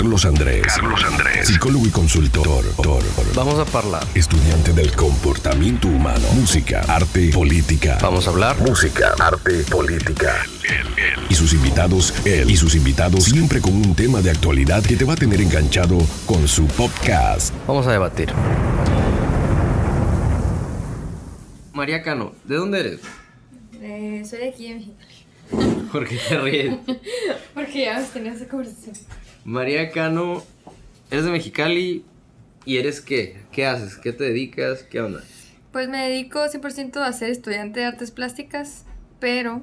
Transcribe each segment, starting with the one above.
Carlos Andrés. Carlos Andrés. Psicólogo y consultor. Vamos a hablar. Estudiante del comportamiento humano. Música, arte, política. Vamos a hablar. Música, arte, política. Y sus invitados, él y sus invitados, siempre con un tema de actualidad que te va a tener enganchado con su podcast. Vamos a debatir. María Cano, ¿de dónde eres? Eh, soy de aquí de México. ¿Por qué te ríes? Porque ya hemos tenido esa conversación. María Cano, eres de Mexicali y eres qué? ¿Qué haces? ¿Qué te dedicas? ¿Qué onda? Pues me dedico 100% a ser estudiante de artes plásticas, pero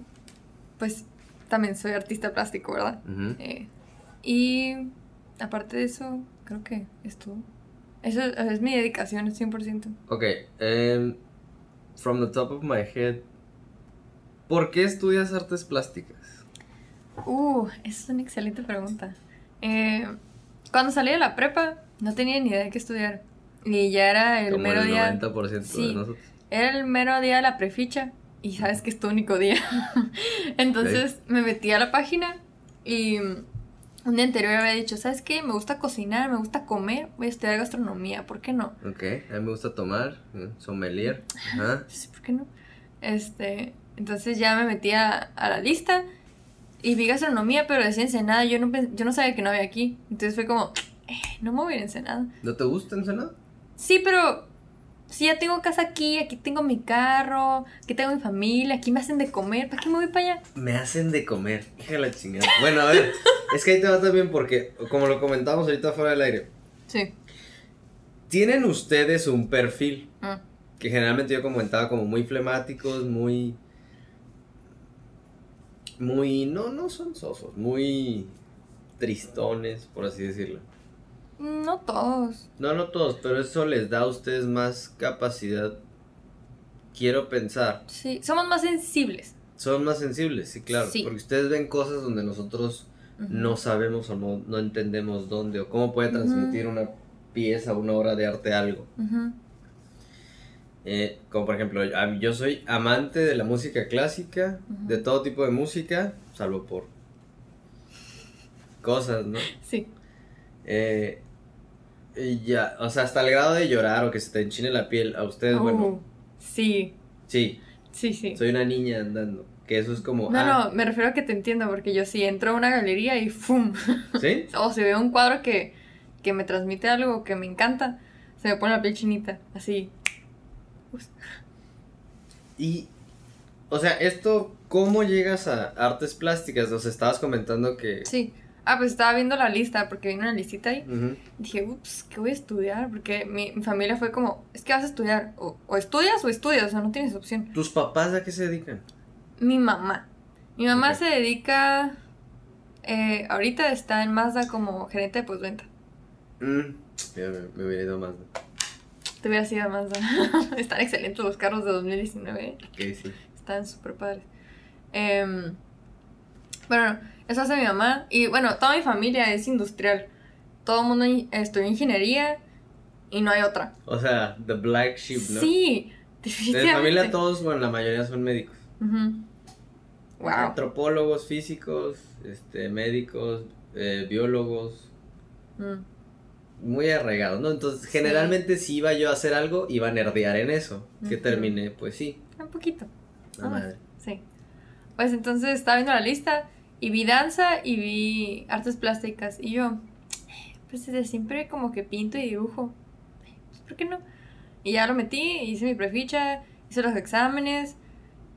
pues también soy artista plástico, ¿verdad? Eh, y aparte de eso, creo que es todo. Eso es mi dedicación, 100%. Ok, em, from the top of my head, ¿por qué estudias artes plásticas? Uh, esa es una excelente pregunta. Eh, cuando salí de la prepa, no tenía ni idea de qué estudiar. Y ya era el Como mero el día. 90% Sí. de nosotros. Era el mero día de la preficha y sabes que es tu único día. Entonces me metí a la página y un día anterior había dicho, ¿sabes qué? Me gusta cocinar, me gusta comer, voy a estudiar gastronomía, ¿por qué no? Ok, a mí me gusta tomar, eh, sommelier. Ajá. ¿por qué no? Este, entonces ya me metí a, a la lista y vi gastronomía, pero decía Ensenada, yo no, yo no sabía que no había aquí. Entonces fue como, eh, no me voy a ir a Ensenada. ¿No te gusta Ensenada? Sí, pero si ya tengo casa aquí, aquí tengo mi carro, aquí tengo mi familia, aquí me hacen de comer, ¿para qué me voy para allá? Me hacen de comer, hija de la chingada. Bueno, a ver, es que ahí te va también porque, como lo comentamos ahorita fuera del aire, Sí. tienen ustedes un perfil Mm. que generalmente yo comentaba como muy flemáticos, muy... Muy... No, no son sosos, muy tristones, por así decirlo. No todos. No, no todos, pero eso les da a ustedes más capacidad. Quiero pensar. Sí, somos más sensibles. Son más sensibles, sí, claro. Sí. Porque ustedes ven cosas donde nosotros no sabemos o no, no entendemos dónde o cómo puede transmitir una pieza, una obra de arte algo. Eh, como por ejemplo, yo soy amante de la música clásica, de todo tipo de música, salvo por cosas, ¿no? Sí. Eh, y ya, o sea, hasta el grado de llorar o que se te enchine la piel, a ustedes, bueno, Uh, sí, sí, sí, sí. soy una niña andando, que eso es como... No, ah, no, me refiero a que te entiendo, porque yo sí entro a una galería y ¡fum! ¿Sí? o si veo un cuadro que, que me transmite algo que me encanta, se me pone la piel chinita, así. Y, o sea, esto, ¿cómo llegas a artes plásticas? Nos estabas comentando que... Sí. Ah, pues estaba viendo la lista, porque vino una listita ahí. Dije, ups, ¿qué voy a estudiar? Porque mi, mi familia fue como, es que vas a estudiar, o, o estudias o estudias, o sea, no tienes opción. ¿Tus papás a qué se dedican? Mi mamá. Mi mamá se dedica, eh, ahorita está en Mazda como gerente de postventa. Mm, ya me, me hubiera ido más. ¿no? Te hubiera sido Mazda. Están excelentes los carros de 2019, ¿eh? Ok, sí. están súper padres. Em, bueno, no, eso hace mi mamá. Y bueno, toda mi familia es industrial. Todo el mundo estudia ingeniería y no hay otra. O sea, the black sheep, ¿no? Sí, De mi definitivamente. familia todos, bueno, la mayoría son médicos. Wow. Antropólogos, físicos, este, médicos, eh, biólogos, Mm. Muy arraigados, ¿no? Entonces, Sí. generalmente si iba yo a hacer algo, iba a nerdear en eso. Que terminé, pues sí. Un poquito. La madre. Sí. Pues entonces estaba viendo la lista y vi danza y vi artes plásticas. Y yo, pues desde siempre como que pinto y dibujo. Pues, ¿Por qué no? Y ya lo metí, hice mi preficha, hice los exámenes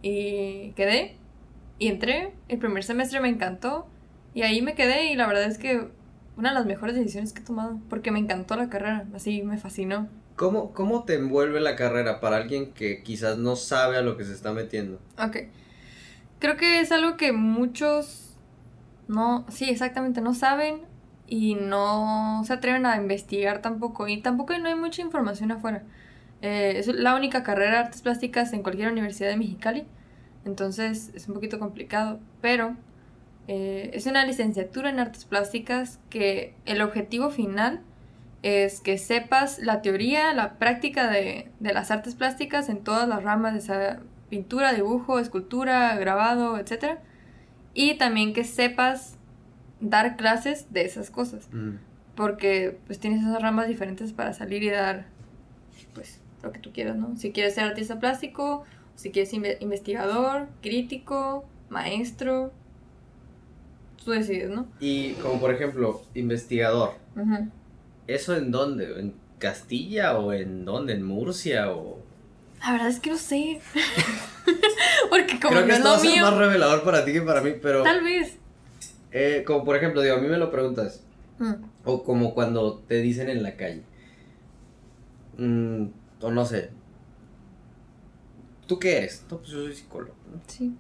y quedé. Y entré. El primer semestre me encantó. Y ahí me quedé y la verdad es que una de las mejores decisiones que he tomado. Porque me encantó la carrera. Así me fascinó. ¿Cómo, ¿Cómo te envuelve la carrera para alguien que quizás no sabe a lo que se está metiendo? Ok. Creo que es algo que muchos no, sí, exactamente, no saben y no se atreven a investigar tampoco. Y tampoco no hay mucha información afuera. Eh, es la única carrera de artes plásticas en cualquier universidad de Mexicali. Entonces es un poquito complicado. Pero eh, es una licenciatura en artes plásticas que el objetivo final es que sepas la teoría, la práctica de, de las artes plásticas en todas las ramas de esa pintura, dibujo, escultura, grabado, etc. Y también que sepas dar clases de esas cosas. Mm. Porque pues tienes esas ramas diferentes para salir y dar pues lo que tú quieras, ¿no? Si quieres ser artista plástico, si quieres inve- investigador, crítico, maestro, tú decides, ¿no? Y como por ejemplo, investigador. Ujú. ¿Eso en dónde? ¿En Castilla o en dónde? ¿En Murcia o...? La verdad es que no sé. Porque como Creo que no es esto lo va a ser mío, más revelador para ti que para mí, pero... tal vez. eh, como por ejemplo, digo, a mí me lo preguntas. Mm. O como cuando te dicen en la calle. Mm, o no sé. ¿Tú qué eres? No, pues yo soy psicólogo. ¿no? Sí,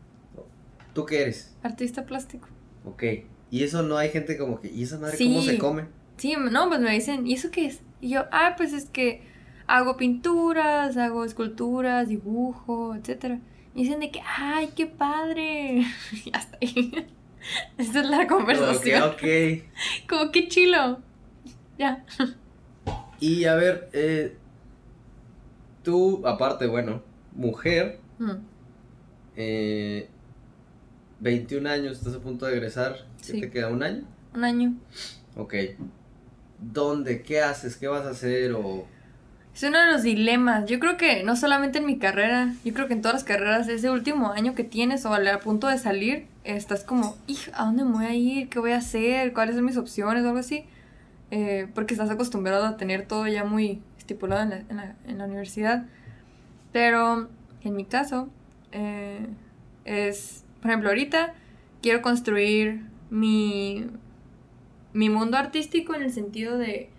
¿Tú qué eres? artista plástico. Ok. Y eso no hay gente como que. ¿Y esa madre cómo se come? Sí, no, pues me dicen, ¿y eso qué es? Y yo, ah, pues es que hago pinturas, hago esculturas, dibujo, etcétera. Y dicen de que, ay, qué padre. Y hasta ahí. Esa es la conversación. Ok, ok. Como qué chilo. Ya. Y a ver, eh, tú, aparte, bueno, mujer, Mm, eh, 21 años, estás a punto de egresar. ¿Qué Sí. te queda? ¿Un año? Un año. Ok. ¿Dónde? ¿Qué haces? ¿Qué vas a hacer? O... Es uno de los dilemas. Yo creo que no solamente en mi carrera, yo creo que en todas las carreras, ese último año que tienes o al a punto de salir, estás como, "Hij, ¿a dónde me voy a ir? ¿Qué voy a hacer? ¿Cuáles son mis opciones? O algo así. Eh, porque estás acostumbrado a tener todo ya muy estipulado en la, en la- en la universidad. Pero en mi caso, eh, es, por ejemplo, ahorita quiero construir mi, mi mundo artístico en el sentido de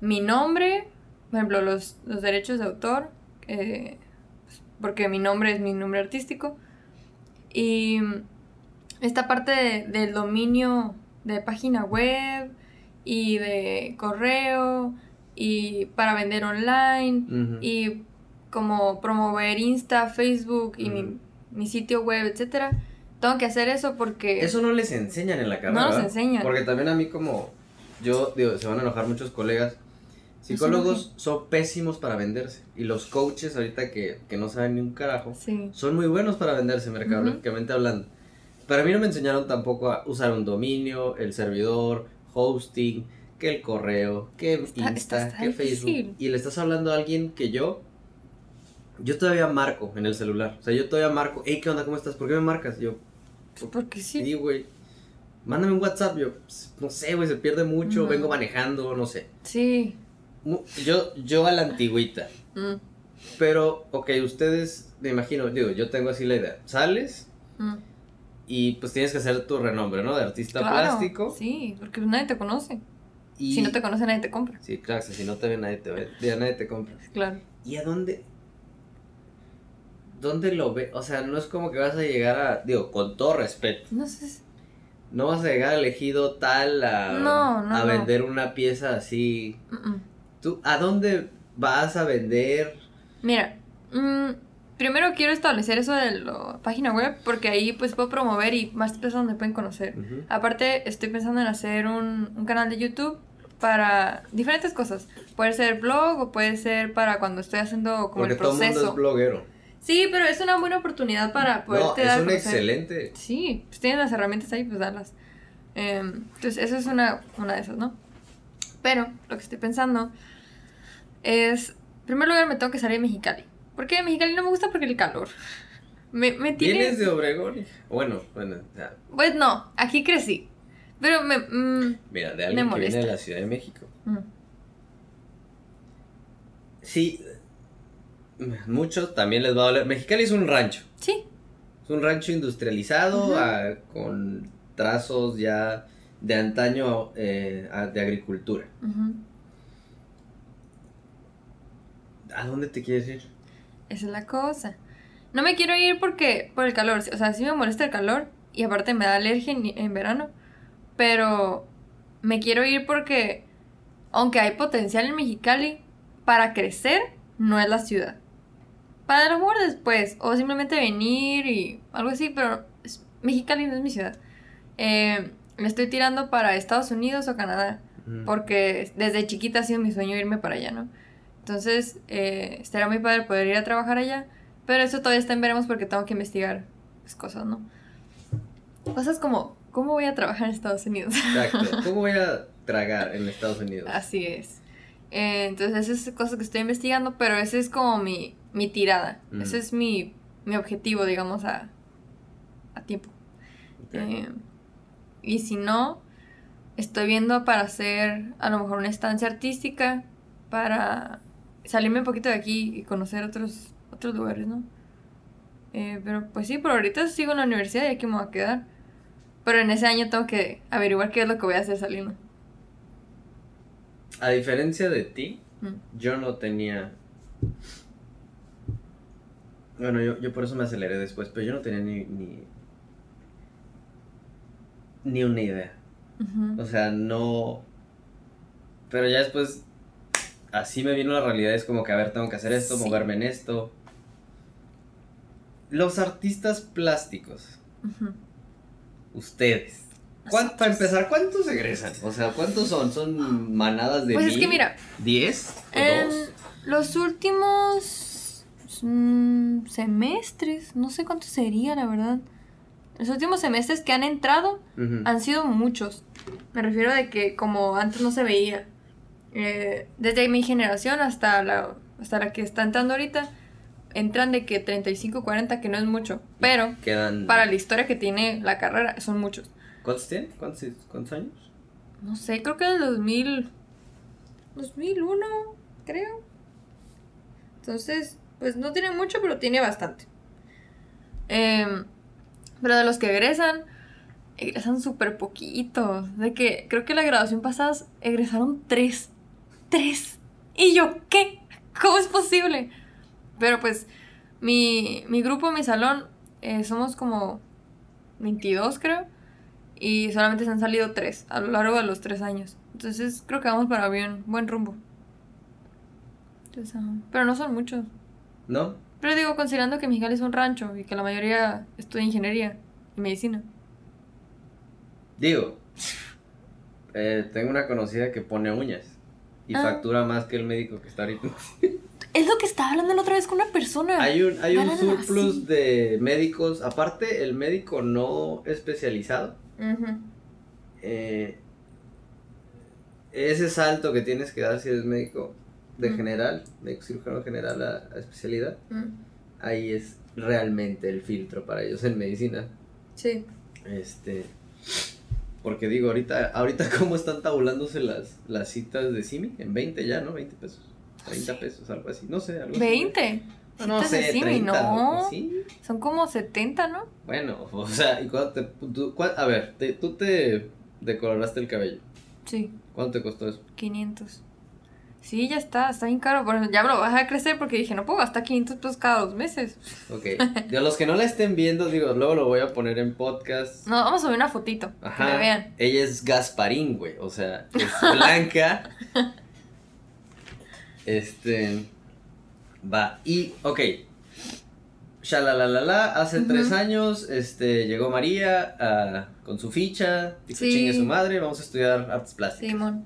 mi nombre, por ejemplo, los, los derechos de autor, eh, pues, porque mi nombre es mi nombre artístico, y esta parte de- del dominio de página web y de correo y para vender online y como promover Insta, Facebook y mi sitio web, etcétera. Tengo que hacer eso porque Eso no les enseñan en la carrera. No nos enseñan. Porque también a mí como, yo digo, se van a enojar muchos colegas. Psicólogos son pésimos para venderse. Y los coaches ahorita que, que no saben ni un carajo, sí. son muy buenos para venderse mercadológicamente hablando. Pero a mí no me enseñaron tampoco a usar un dominio, el servidor, hosting, que el correo, que Está- Insta, está- está que difícil. Facebook. Y le estás hablando a alguien que yo, yo todavía marco en el celular. O sea, yo todavía marco, hey, ¿qué onda? ¿Cómo estás? ¿Por qué me marcas? Y yo, Porque sí. Sí, güey. Mándame un WhatsApp. Yo, pues, no sé, güey, se pierde mucho. Vengo manejando, no sé. Sí. Yo, yo a la antigüita. Mm, Pero, ok, ustedes, me imagino, digo, yo tengo así la idea. Sales mm. y pues tienes que hacer tu renombre, ¿no? De artista Claro, plástico. Sí, porque nadie te conoce. Y... Si no te conoce, nadie te compra. Sí, claro, si no te ve nadie te ve, ya nadie te compra. Claro. ¿Y a dónde? ¿Dónde lo ve? O sea, no es como que vas a llegar a, digo, con todo respeto. No sé. No vas a llegar al ejido tal a, No, no, a no. vender una pieza así. ¿Tú a dónde vas a vender? Mira, mm, primero quiero establecer eso de la página web porque ahí pues puedo promover y más personas me pueden conocer. Aparte, estoy pensando en hacer un, un canal de YouTube para diferentes cosas. Puede ser blog o puede ser para cuando estoy haciendo como Porque el todo el mundo es proceso. bloguero. Sí, pero es una buena oportunidad para poder No, es un excelente. Sí, pues tienen las herramientas ahí, pues darlas. Em, entonces, eso es una, una de esas, ¿no? Pero lo que estoy pensando es, en primer lugar, me tengo que salir de Mexicali. ¿Por qué de Mexicali no me gusta? Porque el calor. Me, me tiene... ¿Vienes de Obregón? Bueno, bueno, sea, Pues no, aquí crecí. Pero me... mm, mira, de alguien Me que viene de la Ciudad de México. mm, Sí, muchos también les va a doler. Mexicali es un rancho. sí, Es un rancho industrializado ah, con trazos ya de antaño eh, de agricultura. ¿A dónde te quieres ir? esa es la cosa. No me quiero ir porque por el calor. O sea, sí me molesta el calor y aparte me da alergia en, en verano. Pero me quiero ir porque, aunque hay potencial en Mexicali, para crecer no es la ciudad. Para el amor después, o simplemente venir y algo así, pero Mexicali no es mi ciudad. Eh, me estoy tirando para Estados Unidos o Canadá, Mm. porque desde chiquita ha sido mi sueño irme para allá, ¿no? Entonces, eh, estaría muy padre poder ir a trabajar allá, pero eso todavía está en veremos porque tengo que investigar pues, cosas, ¿no? Cosas como ¿cómo voy a trabajar en Estados Unidos? Exacto. ¿Cómo voy a tragar en Estados Unidos? Así es. Eh, entonces, esa es cosa que estoy investigando, pero ese es como mi, mi tirada. Mm. Ese es mi, mi objetivo, digamos, a, a tiempo. Eh, y si no, estoy viendo para hacer a lo mejor una estancia artística, para salirme un poquito de aquí y conocer otros, otros lugares, ¿no? Eh, pero pues sí, por ahorita sigo en la universidad y aquí me voy a quedar. Pero en ese año tengo que averiguar qué es lo que voy a hacer saliendo. A diferencia de ti, Mm. yo no tenía. Bueno, yo, yo por eso me aceleré después, pero yo no tenía ni. ni, ni una idea. O sea, no. Pero ya después. Así me vino la realidad. Es como que, a ver, tengo que hacer esto, Sí. moverme en esto. Los artistas plásticos, Ujú. ustedes. ¿cuán- para empezar, ¿cuántos egresan? O sea, ¿cuántos son? ¿Son manadas de Pues es que mira, ¿Diez? ¿O dos? los últimos mm, semestres, no sé cuántos sería, la verdad. Los últimos semestres que han entrado Ujú. han sido muchos. Me refiero de que como antes no se veía. Eh, desde mi generación hasta la, hasta la que está entrando ahorita, entran de que 35, 40, que no es mucho. Pero Quedan. para la historia que tiene la carrera, son muchos. ¿Cuántos tienen? ¿Cuántos, cuántos años? No sé, creo que en el 2000, 2001, creo. Entonces, pues no tiene mucho, pero tiene bastante. Em, pero de los que egresan, egresan súper poquitos. De que creo que la graduación pasada egresaron tres. Tres. ¿Y yo qué? ¿Cómo es posible? Pero pues, mi, mi grupo, mi salón, eh, somos como 22, creo. Y solamente se han salido tres a lo largo de los tres años. Entonces creo que vamos para bien, buen rumbo. Ajá. pero no son muchos. ¿No? Pero digo, considerando que Mexicali es un rancho y que la mayoría estudia ingeniería y medicina. Digo. eh, tengo una conocida que pone uñas. Y Ah. factura más que el médico que está ahorita. Es lo que estaba hablando la otra vez con una persona. Hay un, hay un surplus así. de médicos. Aparte, el médico no especializado. Eh, ese salto que tienes que dar si eres médico de Mm. general, médico cirujano general a, a especialidad, Mm. ahí es realmente el filtro para ellos en medicina. Sí. Este. Porque digo, ahorita, ahorita cómo están tabulándose las, las citas de Simi, en 20 ya, ¿no? 20 pesos. 30 pesos, algo así. No sé, algo así. 20. No, no de sé, Simi, 30. no. sí. Son como 70, ¿no? Bueno, o sea, ¿y cuánto te, tú- cuán- a ver, te- tú te decoloraste el cabello. Sí. ¿Cuánto te costó eso? 500. Sí, ya está, está bien caro. Bueno, ya me lo voy a crecer porque dije, no puedo gastar 500 pesos cada dos meses. Ok. De los que no la estén viendo, digo, luego lo voy a poner en podcast. No, vamos a subir una fotito. Que me Ajá. vean. Ella es Gasparín, güey. O sea, es blanca. este. Va. Y, ok. Shalalalala, hace tres años, este, llegó María ah, con su ficha, dijo Sí. chingue su madre, vamos a estudiar artes plásticas. Simón.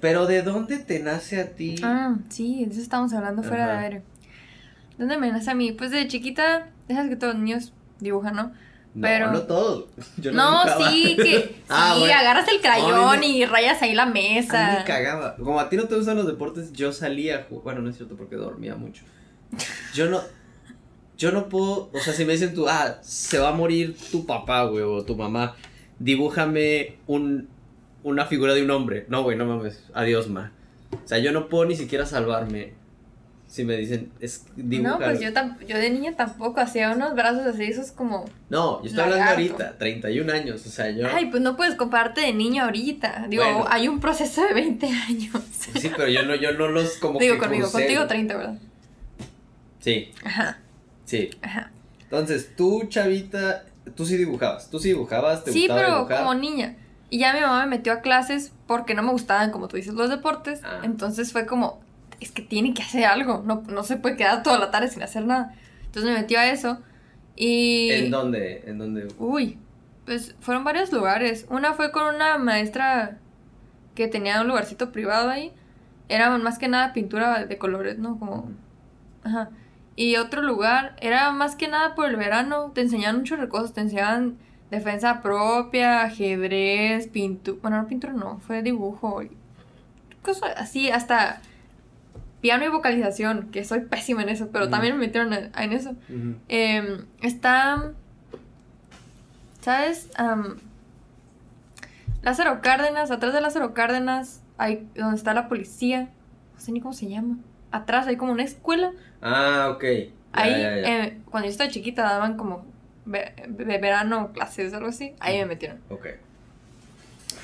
Pero ¿de dónde te nace a ti? Ah, sí, de eso estamos hablando fuera Ajá. de aire. ¿Dónde me nace a mí? Pues de chiquita, dejas que todos los niños dibujan, ¿no? no, pero- no todo. Yo no, No, sí, que Ah, sí, bueno. agarras el No, crayón y rayas ahí la A mí mesa. me cagaba. Como a ti no te gustan los deportes, yo salía a jugar. Bueno, no es cierto porque dormía mucho. Yo no. Yo no puedo. O sea, si me dicen tú, ah, se va a morir tu papá, güey, o tu mamá, dibújame un, una figura de un hombre. No, güey, no mames. Adiós, ma. O sea, yo no puedo ni siquiera salvarme. Si me dicen, es dibujar. No, pues yo, yo de niña tampoco hacía unos brazos así, esos como... No, yo estoy hablando ahorita, 31 años. O sea, yo. Ay, pues no puedes compararte de niño ahorita. Digo, Bueno. hay un proceso de 20 años. Sí, pero yo no, yo no los como Digo que conmigo, contigo güey. 30, ¿verdad? Sí, Ajá, sí. ajá. Entonces, tú, chavita, tú sí dibujabas. Tú sí dibujabas, te Sí, gustaba pero como niña. Y ya mi mamá me metió a clases porque no me gustaban, como tú dices, los deportes. Ah. Entonces fue como, es que tiene que hacer algo. No, no se puede quedar toda la tarde sin hacer nada. Entonces me metió a eso. Y... ¿En dónde? ¿En dónde? Uy, pues fueron varios lugares. Una fue con una maestra que tenía un lugarcito privado ahí. Era más que nada pintura de colores, ¿no? Como... Ajá. Y otro lugar era más que nada por el verano. Te enseñaban muchas cosas. Te enseñaban defensa propia, ajedrez, pintura. Bueno, no pintura, no, fue dibujo. Cosas así, hasta piano y vocalización, que soy pésima en eso, pero también me metieron en, eso. Eh, está. ¿Sabes? Am, Lázaro Cárdenas, atrás de Lázaro Cárdenas, hay donde está la policía. No sé ni cómo se llama. Atrás hay como una escuela. Ah, ok. Ya, Ahí, ya, ya. eh, cuando yo estaba chiquita, daban como ve- verano clases algo así. Ahí me metieron. Ok.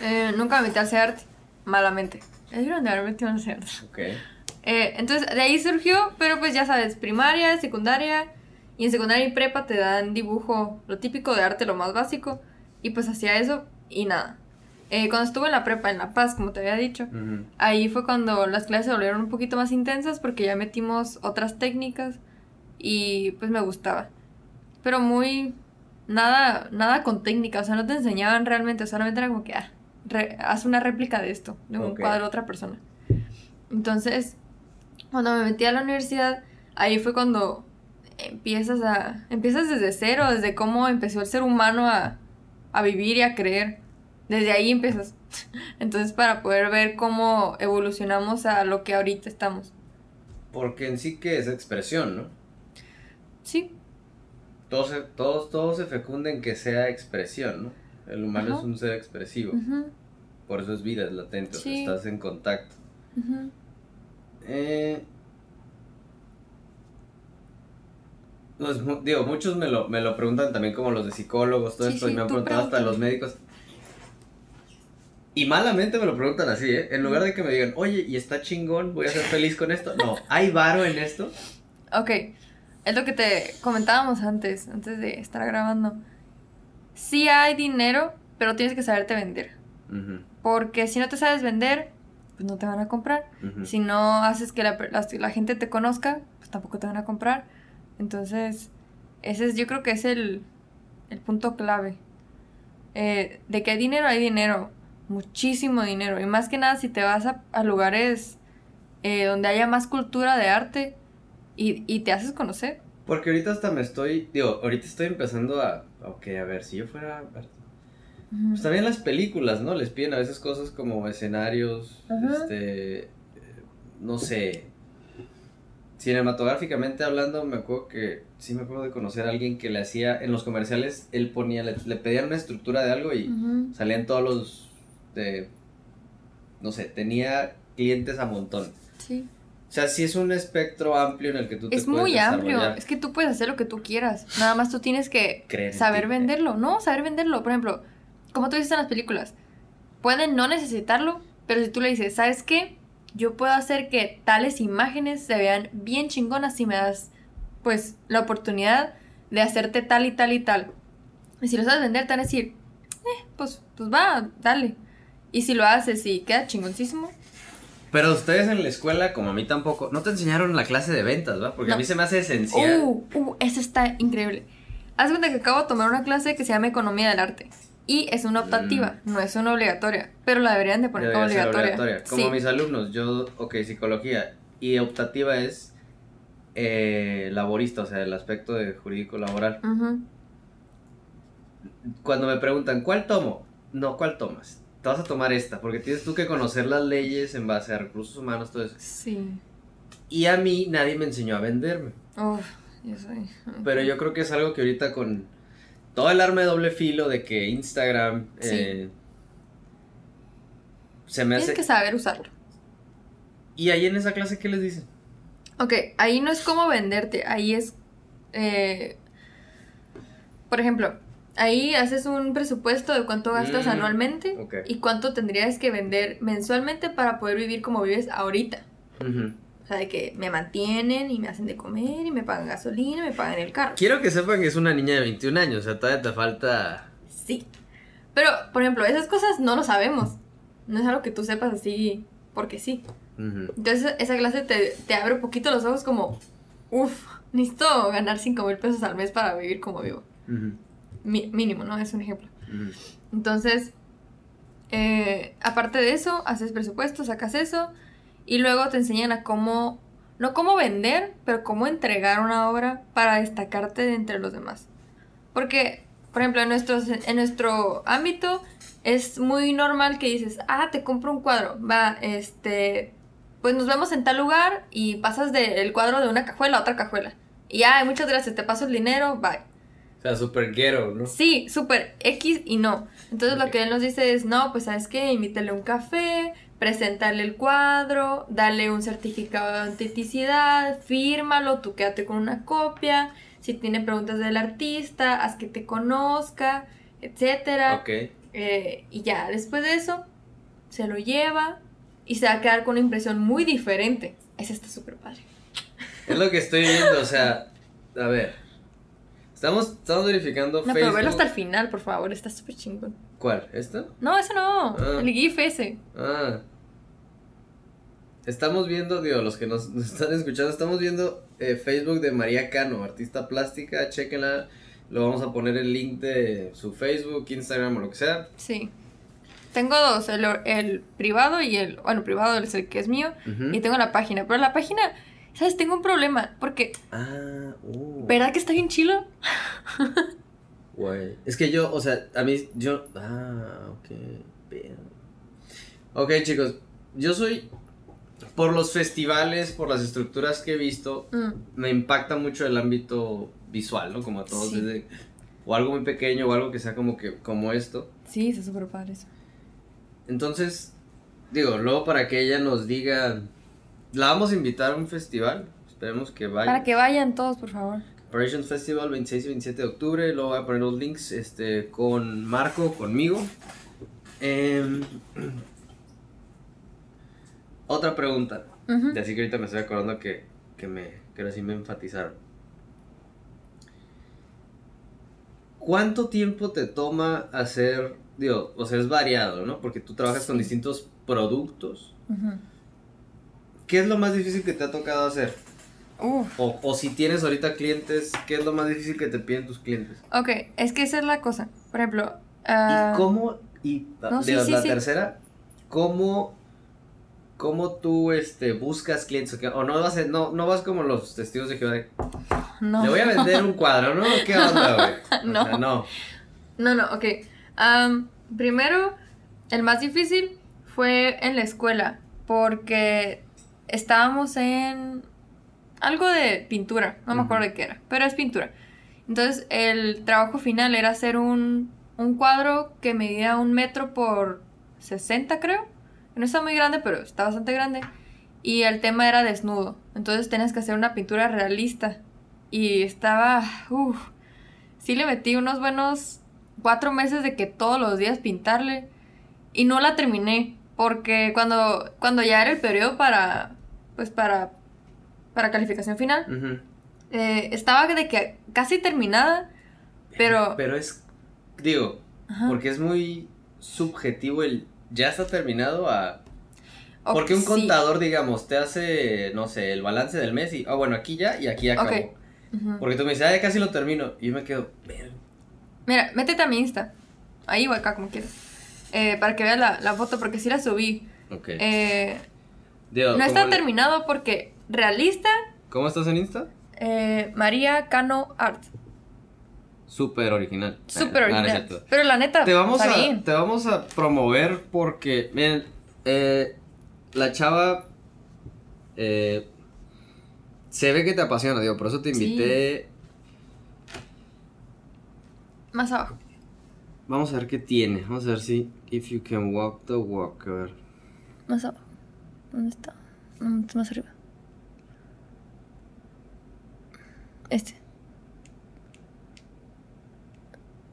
Eh, nunca me metí al arte, malamente. Debieron de haber metido al arte. Ok. Eh, entonces, de ahí surgió, pero pues ya sabes, primaria, secundaria, y en secundaria y prepa te dan dibujo, lo típico de arte, lo más básico, y pues hacía eso y nada. Eh, cuando estuve en la prepa, en La Paz, como te había dicho, Ujú. ahí fue cuando las clases se volvieron un poquito más intensas porque ya metimos otras técnicas y pues me gustaba. Pero muy... Nada, nada con técnica, o sea, no te enseñaban realmente, solamente era como que, ah, re- haz una réplica de esto, de un cuadro de otra persona. Entonces, cuando me metí a la universidad, ahí fue cuando empiezas a... Empiezas desde cero, desde cómo empezó el ser humano a, a vivir y a creer. Desde ahí empiezas. Entonces, para poder ver cómo evolucionamos a lo que ahorita estamos. Porque en sí que es expresión, ¿no? Sí, Todo se, todo, todo se fecunda en que sea expresión, ¿no? El humano Ajá. es un ser expresivo. Por eso es vida, es latente, o sea, Sí. estás en contacto. Eh, pues, digo, muchos me lo, me lo preguntan también como los de psicólogos, todo Sí, esto, y me han preguntado hasta los médicos. Y malamente me lo preguntan así, ¿eh? En lugar de que me digan, oye, ¿y está chingón? ¿Voy a ser feliz con esto? No, ¿hay varo en esto? Ok, es lo que te comentábamos antes, antes de estar grabando. Sí hay dinero, pero tienes que saberte vender. Porque si no te sabes vender, pues no te van a comprar. Si no haces que la, la- la gente te conozca, pues tampoco te van a comprar. Entonces, ese es, yo creo que es el, el punto clave. Eh, de que hay dinero, hay dinero. Muchísimo dinero. Y más que nada, si te vas a, a lugares eh, donde haya más cultura de arte y, y te haces conocer. Porque ahorita hasta me estoy, digo, ahorita estoy empezando a, ok, a ver, si yo fuera... Pues también las películas, ¿no? Les piden a veces cosas como escenarios, este, no sé, cinematográficamente hablando, me acuerdo que, sí me acuerdo de conocer a alguien que le hacía, en los comerciales, él ponía, le, le pedían una estructura de algo y salían todos los, de, no sé, tenía clientes a montón. Sí. O sea, sí es un espectro amplio en el que tú te Es puedes muy amplio. Es que tú puedes hacer lo que tú quieras. Nada más tú tienes que saber venderlo. No, saber venderlo. Por ejemplo, como tú dices en las películas, pueden no necesitarlo, pero si tú le dices, ¿sabes qué? Yo puedo hacer que tales imágenes se vean bien chingonas si me das, pues, la oportunidad de hacerte tal y tal y tal. Y si lo sabes vender, te van a decir, eh, pues, pues va, dale. Y si lo haces y queda chingoncísimo, Pero ustedes en la escuela, como a mí tampoco, no te enseñaron la clase de ventas, ¿va? Porque a mí se me hace esencial. Uh, uh, eso está increíble. Haz cuenta que acabo de tomar una clase que se llama Economía del Arte. Y es una optativa, no es una obligatoria. Pero la deberían de poner como Debería obligatoria. obligatoria. Como Sí. mis alumnos, yo, ok, psicología. Y optativa es eh, laborista, o sea, el aspecto de jurídico laboral. Cuando me preguntan, ¿cuál tomo? No, ¿cuál tomas? Te vas a tomar esta, porque tienes tú que conocer las leyes en base a recursos humanos, todo eso. Sí. Y a mí nadie me enseñó a venderme. Uf, yo soy. Pero yo creo que es algo que ahorita con todo el arma de doble filo de que Instagram Sí. eh, se me Tienes hace... que saber usarlo. ¿Y ahí en esa clase qué les dicen? Ok, ahí no es como venderte, ahí es. eh, por ejemplo, ahí haces un presupuesto de cuánto gastas Mm, anualmente y cuánto tendrías que vender mensualmente para poder vivir como vives ahorita. O sea, de que me mantienen y me hacen de comer y me pagan gasolina y me pagan el carro. Quiero que sepan que es una niña de 21 años, o sea, todavía te falta... Sí. Pero, por ejemplo, esas cosas no lo sabemos. No es algo que tú sepas así porque sí. Entonces, esa clase te, te abre un poquito los ojos como, uff, necesito ganar 5 mil pesos al mes para vivir como vivo. Mi- mínimo, ¿no? Es un ejemplo. Entonces, eh, aparte de eso, haces presupuesto, sacas eso y luego te enseñan a cómo, no cómo vender, pero cómo entregar una obra para destacarte de entre los demás. Porque Por ejemplo, en, nuestros, en nuestro ámbito es muy normal que dices, ah, te compro un cuadro, va, este, pues nos vemos en tal lugar y pasas del cuadro de una cajuela a otra cajuela. Y ya, muchas gracias, te paso el dinero, bye. O sea, súper ghetto, ¿no? Sí, súper X y no. Entonces lo que él nos dice es, no, pues sabes qué, invítale un café, presentarle el cuadro, darle un certificado de autenticidad, fírmalo, tú quédate con una copia, si tiene preguntas del artista, haz que te conozca, etcétera. Ok. Eh, y ya, después de eso, se lo lleva y se va a quedar con una impresión muy diferente. Ese está súper padre. Es lo que estoy viendo, o sea, a ver. Estamos, estamos verificando No, pero velo Facebook. hasta el final, por favor, está súper chingón. ¿Cuál? ¿Esta? No, ese no, Ah. el GIF ese. Ah. Estamos viendo, digo, los que nos, nos están escuchando, estamos viendo eh, Facebook de María Cano, artista plástica, chequenla. Lo vamos a poner el link de su Facebook, Instagram o lo que sea. Sí. Tengo dos, el, el privado y el, bueno, privado es el que es mío, y tengo la página, pero la página, ¿sabes? Tengo un problema, porque, Ah, uh. ¿verdad que está bien chilo? Güey. Es que yo, o sea, a mí, yo. Ah, ok. Bien. Ok, chicos. Yo soy. Por los festivales, por las estructuras que he visto, Mm, me impacta mucho el ámbito visual, ¿no? Como a todos, Sí. desde. O algo muy pequeño, o algo que sea como que. como esto. sí, está súper padre eso. Entonces, digo, luego para que ella nos diga. La vamos a invitar a un festival. Esperemos que vaya. Para que vayan todos, por favor. Operations Festival 26 y 27 de octubre. Luego voy a poner los links este, con Marco, conmigo. Em, otra pregunta. Ujú. Y así que ahorita me estoy acordando que, que, me, que ahora sí me enfatizaron. ¿Cuánto tiempo te toma hacer, digo, o sea, es variado, ¿no? Porque tú trabajas con distintos productos. Ujú. ¿Qué es lo más difícil que te ha tocado hacer? Uf. O, o si tienes ahorita clientes, ¿qué es lo más difícil que te piden tus clientes? Ok, es que esa es la cosa. Por ejemplo, ah, ¿Y cómo? Y no, sí, digo, sí, la sí. tercera, ¿cómo, cómo tú este, buscas clientes? O, no vas, a- no, no vas como los testigos de Jehová de, no. le voy a vender un cuadro, ¿no? ¿Qué onda, güey? No. sea, no. No, no, ok. Primero, el más difícil fue en la escuela, porque estábamos en algo de pintura, no me acuerdo de qué era, pero es pintura. Entonces, el trabajo final era hacer un, un cuadro que medía un metro por 60, creo. No está muy grande, pero está bastante grande. Y el tema era desnudo. Entonces, tenías que hacer una pintura realista. Y estaba. Uf, sí le metí unos buenos cuatro meses de que todos los días pintarle. Y no la terminé. Porque cuando, cuando ya era el periodo para. Pues para. Para calificación final. Eh, estaba de que casi terminada. Pero. Pero es, digo, Ajá. porque es muy subjetivo el ya está terminado a... Porque un sí. contador, digamos, te hace, no sé, el balance del mes y, ah, bueno, aquí ya y aquí ya acabó. Porque tú me dices, ah, ya casi lo termino. Y yo me quedo. Mira, métete a mi Insta. Ahí o acá, como quieras. Eh, para que veas la, la foto, porque sí la subí. Ok. Eh, no ¿cómo está le- terminado porque realista, ¿Cómo estás en Insta? eh, María Cano Art. Súper original. Súper no es original. Pero la neta, te vamos, está a, bien. te vamos a promover porque, miren, eh, la chava eh, se ve que te apasiona, digo, por eso te Sí. invité. Más abajo. Vamos a ver qué tiene. Vamos a ver si If You Can Walk the Walk. A ver. Más abajo. ¿Dónde está? Está más arriba. Este.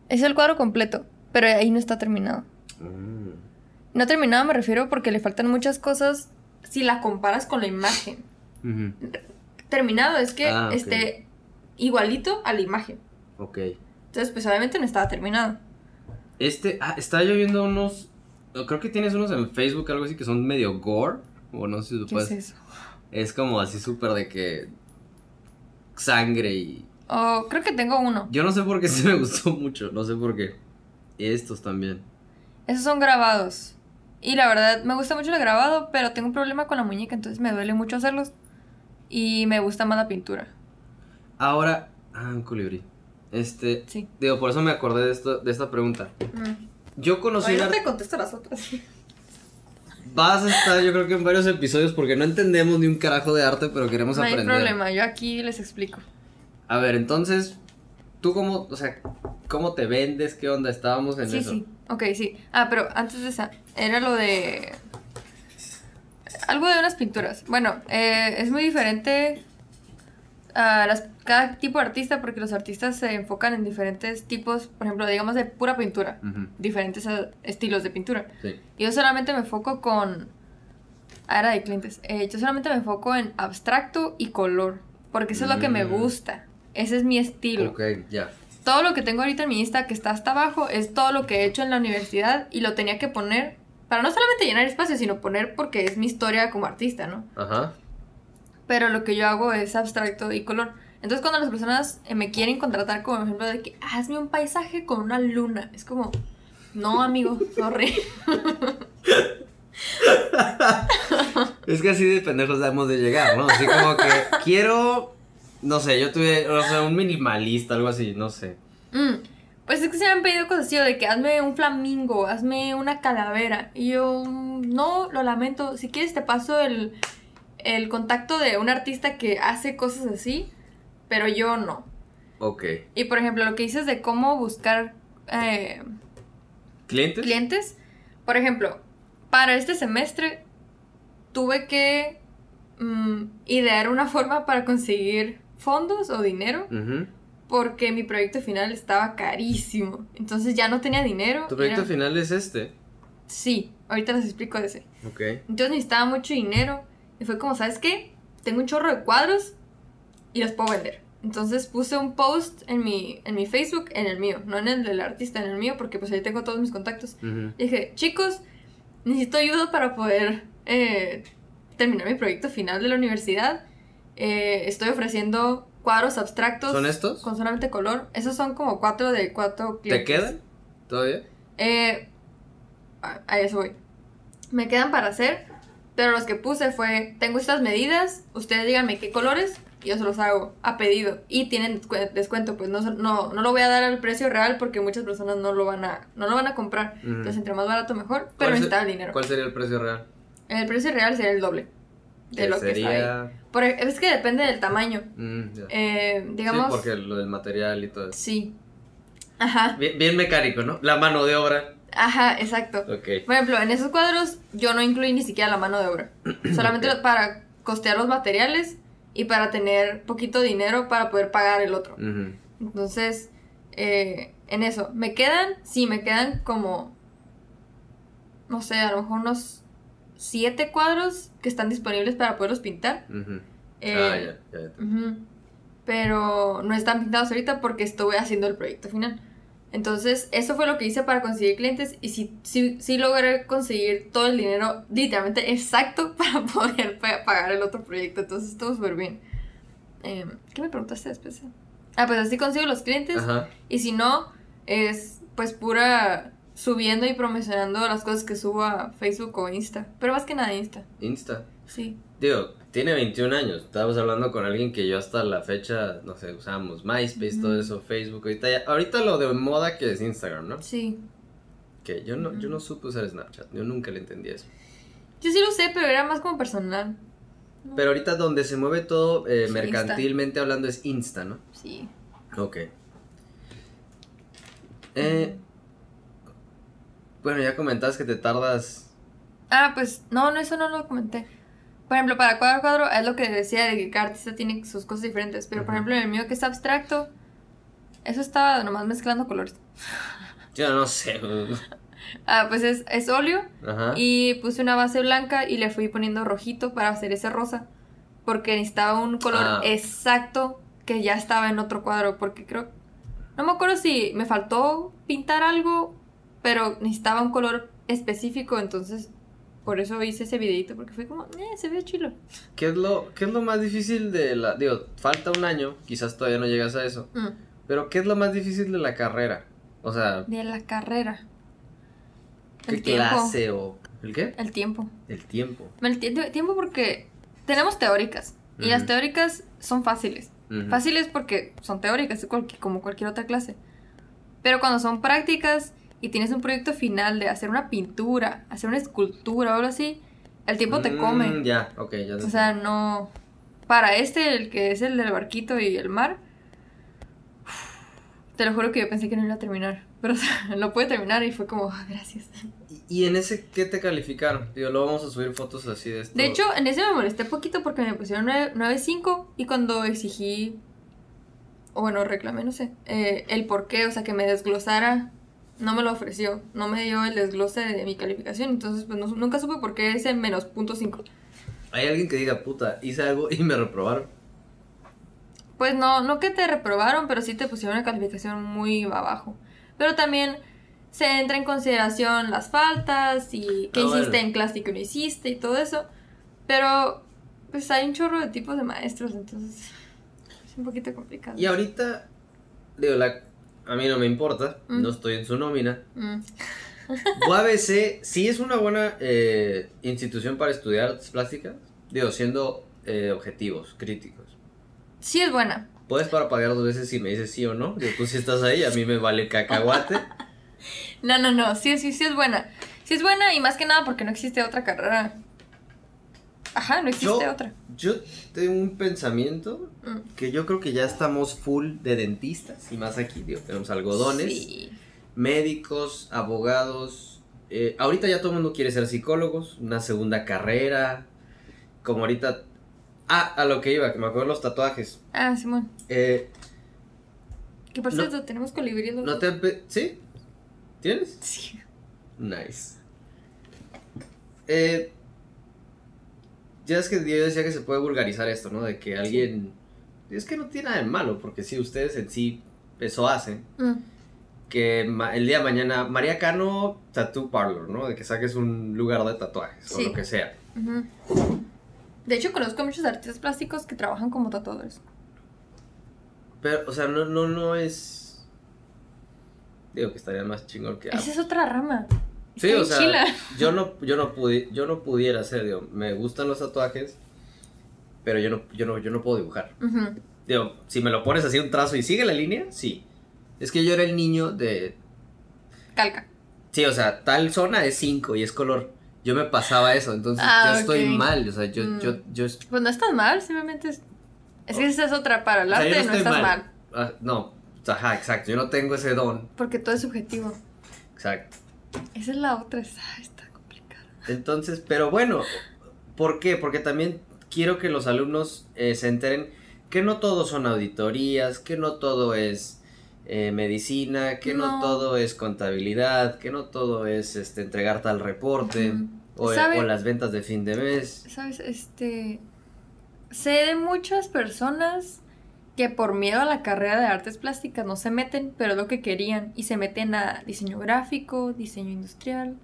Es el cuadro completo, pero ahí no está terminado. Mm. No terminado me refiero porque le faltan muchas cosas si la comparas con la imagen. Terminado es que Ah, esté igualito a la imagen. Ok. Entonces, pues obviamente no estaba terminado. Este, ah, estaba yo viendo unos. Creo que tienes unos en Facebook, algo así que son medio gore. O no sé si tú ¿Qué puedes. es eso? Es como así súper de que. Sangre y. Oh, creo que tengo uno. Yo no sé por qué se me gustó mucho. No sé por qué. Estos también. Esos son grabados. Y la verdad, me gusta mucho el grabado, pero tengo un problema con la muñeca, entonces me duele mucho hacerlos. Y me gusta más la pintura. Ahora. Ah, un colibrí. Este, Sí. digo, por eso me acordé de esto, de esta pregunta. Mm. Yo conocí Ay, no te contesto las otras. Vas a estar, yo creo que en varios episodios porque no entendemos ni un carajo de arte, pero queremos No hay aprender. problema, yo aquí les explico. A ver, entonces, ¿tú cómo, o sea, cómo te vendes? ¿Qué onda? Estábamos en Sí, eso. sí. Ok, sí. Ah, pero antes de esa, era lo de. Algo de unas pinturas. Bueno, eh, es muy diferente a las, cada tipo de artista porque los artistas se enfocan en diferentes tipos, por ejemplo, digamos de pura pintura. Diferentes estilos de pintura. sí. Yo solamente me enfoco con. Ah, era de clientes. Eh, yo solamente me enfoco en abstracto y color. Porque eso es lo que me Mm. gusta. Ese es mi estilo. Ok, ya. Todo lo que tengo ahorita en mi Insta que está hasta abajo es todo lo que he hecho en la universidad y lo tenía que poner para no solamente llenar espacio, sino poner porque es mi historia como artista, ¿no? Ajá. Pero lo que yo hago es abstracto y color. Entonces cuando las personas eh, me quieren contratar como ejemplo de que "Ah, hazme un paisaje con una luna, es como, no amigo, sorry. Es que así de pendejos debemos de llegar, ¿no? Así como que quiero, no sé, yo tuve, o sea, un minimalista, algo así, no sé. Mm, Pues es que se me han pedido cosas así, de que hazme un flamingo, hazme una calavera. Y yo, mm, no, lo lamento. Si quieres te paso el, el contacto de un artista que hace cosas así, pero yo no. Ok. Y por ejemplo, lo que dices de cómo buscar eh, ¿Clientes? clientes, por ejemplo, para este semestre tuve que mm, idear una forma para conseguir fondos o dinero porque mi proyecto final estaba carísimo. Entonces ya no tenía dinero. Tu proyecto Era- final es este. Sí, ahorita les explico ese. Ok. Entonces necesitaba mucho dinero y fue como, ¿sabes qué? Tengo un chorro de cuadros y los puedo vender. Entonces puse un post en mi, en mi Facebook, en el mío, no en el del artista, en el mío, porque pues ahí tengo todos mis contactos. Ujú. Dije, chicos, necesito ayuda para poder eh, terminar mi proyecto final de la universidad. Eh, estoy ofreciendo cuadros abstractos. ¿Son estos? Con solamente color. Esos son como cuatro de cuatro ¿Te clientes. quedan? ¿Todavía? Eh, a, a eso voy. Me quedan para hacer, pero los que puse fue, tengo estas medidas, ustedes díganme qué colores y yo se los hago a pedido. Y tienen descu- descuento, pues no, no, no lo voy a dar al precio real porque muchas personas no lo van a, no lo van a comprar. Ujú. Entonces, entre más barato mejor, pero ¿Cuál se- necesitaba el dinero. ¿Cuál sería el precio real? El precio real sería el doble de lo que está ahí. sería... Por- es que depende del tamaño. Mm. Eh, digamos... Sí, porque lo del material y todo eso. Sí. Ajá, Bien, bien mecánico, ¿no? La mano de obra. Ajá, exacto. Por ejemplo, en esos cuadros yo no incluí ni siquiera la mano de obra. Solamente para costear los materiales y para tener poquito dinero para poder pagar el otro. Entonces, eh, en eso, ¿me quedan? Sí, me quedan como, no sé, a lo mejor unos siete cuadros que están disponibles para poderlos pintar. Eh, ah, ya, ya, ya. Pero no están pintados ahorita porque estuve haciendo el proyecto final. Entonces, eso fue lo que hice para conseguir clientes y sí, sí, sí logré conseguir todo el dinero literalmente exacto para poder pa- pagar el otro proyecto. Entonces, estuvo súper bien. Em, ¿Qué me preguntaste después? Ah, pues así consigo los clientes Ajá. y si no, es pues pura subiendo y promocionando las cosas que subo a Facebook o Insta. Pero más que nada Insta, Insta. sí. Digo, tiene 21 años. Estábamos hablando con alguien que yo hasta la fecha, no sé, usábamos MySpace, todo eso, Facebook. Ahorita, ya- ahorita lo de moda que es Instagram, ¿no? Sí. Que yo no, yo no supe usar Snapchat. Yo nunca le entendí eso. Yo sí lo sé, pero era más como personal. No. Pero ahorita donde se mueve todo eh, Sí, mercantilmente hablando es Insta, ¿no? Sí. Ok. Eh, bueno, ya comentabas que te tardas. Ah, pues no, no, eso no lo comenté. Por ejemplo, para cuadro a cuadro es lo que decía de que cada artista tiene sus cosas diferentes. Pero por ejemplo, en el mío que es abstracto, eso estaba nomás mezclando colores. Yo no sé. Ah, pues es, es óleo y puse una base blanca y le fui poniendo rojito para hacer ese rosa. Porque necesitaba un color Ah. exacto que ya estaba en otro cuadro. Porque creo. No me acuerdo si me faltó pintar algo, pero necesitaba un color específico. Entonces, por eso hice ese videito. Porque fue como, eh, se ve chilo. ¿Qué es lo, qué es lo más difícil de la... Digo, falta un año, quizás todavía no llegas a eso. Mm, Pero ¿qué es lo más difícil de la carrera? O sea, de la carrera. ¿qué El tiempo. clase o... ¿El qué? El tiempo. El tiempo. El tie- tiempo porque tenemos teóricas. Y las teóricas son fáciles. Fáciles porque son teóricas, como cualquier otra clase. Pero cuando son prácticas y tienes un proyecto final de hacer una pintura, hacer una escultura o algo así, el tiempo te Mm, come. Ya, ok, ya O sea, no. Para este, el que es el del barquito y el mar, te lo juro que yo pensé que no iba a terminar. Pero o sea, lo pude terminar y fue como, "Ah, gracias. ¿Y en ese qué te calificaron? Digo, luego vamos a subir fotos así de esto. De hecho, en ese me molesté poquito porque me pusieron nueve- 9.5 y cuando exigí, o bueno, reclamé, no sé, eh, el por qué, o sea, que me desglosara, no me lo ofreció, no me dio el desglose de mi calificación, entonces pues no- nunca supe por qué ese menos punto cinco. hay alguien que diga, puta, hice algo y me reprobaron. Pues no, no que te reprobaron, pero sí te pusieron una calificación muy abajo. Pero también se entra en consideración las faltas y qué Ah, hiciste bueno. en clase y qué no hiciste y todo eso. Pero pues hay un chorro de tipos de maestros, entonces es un poquito complicado. Y ahorita, digo, la, a mí no me importa, Mm. no estoy en su nómina. Mm. UABC sí es una buena eh, institución para estudiar artes plásticas, digo, siendo eh, objetivos, críticos. Sí es buena. Puedes para pagar dos veces si me dices sí o no. Digo, tú si estás ahí, a mí me vale cacahuate. No, no, no, sí, sí, sí es buena. Sí es buena y más que nada porque no existe otra carrera. Ajá, no existe Yo- otra. Yo tengo un pensamiento Mm. que yo creo que ya estamos full de dentistas y más aquí, digo, tenemos algodones, Sí. médicos, abogados. eh, ahorita ya todo el mundo quiere ser psicólogos, una segunda carrera, como ahorita... Ah, a lo que iba, que me acuerdo los tatuajes. Ah, Simón. Eh, Que por No- cierto, tenemos colibrí los ¿No te... ¿Sí? ¿Tienes? Sí. Nice. Eh, ya es que yo decía que se puede vulgarizar esto, ¿no? De que alguien... Es que no tiene nada de malo, porque si ustedes en sí eso hacen. Mm. Que el día de mañana, María Cano Tattoo Parlor, ¿no? De que saques un lugar de tatuajes o Sí. lo que sea. De hecho, conozco a muchos artistas plásticos que trabajan como tatuadores. Pero, o sea, no, no, no es... Digo que estaría más chingón que... Esa es otra rama. Sí, Está o sea, chila. yo no, yo no pudi- yo no pudiera hacer, digo, me gustan los tatuajes, pero yo no, yo no, yo no puedo dibujar. Digo, si me lo pones así un trazo y sigue la línea, sí. Es que yo era el niño de, Calca. sí, o sea, tal zona es 5 y es color. Yo me pasaba eso, entonces Ah, yo estoy ok. mal, o sea, yo, Mm. yo, yo, Pues no estás mal, simplemente es. Es que esa es otra para el o sea, arte, no, estoy estás mal. Ah, no, ajá, exacto, yo no tengo ese don, Porque todo es subjetivo. exacto. Esa es la otra, está complicado. Entonces, pero bueno, ¿por qué? Porque también quiero que los alumnos eh, se enteren que no todo son auditorías, que no todo es eh, medicina, que no. No. todo es contabilidad, que no todo es este entregar tal reporte o, ¿Sabe? o las ventas de fin de mes. ¿Sabes? Este. Sé de muchas personas que por miedo a la carrera de artes plásticas no se meten, pero es lo que querían. Y se meten a diseño gráfico, diseño industrial,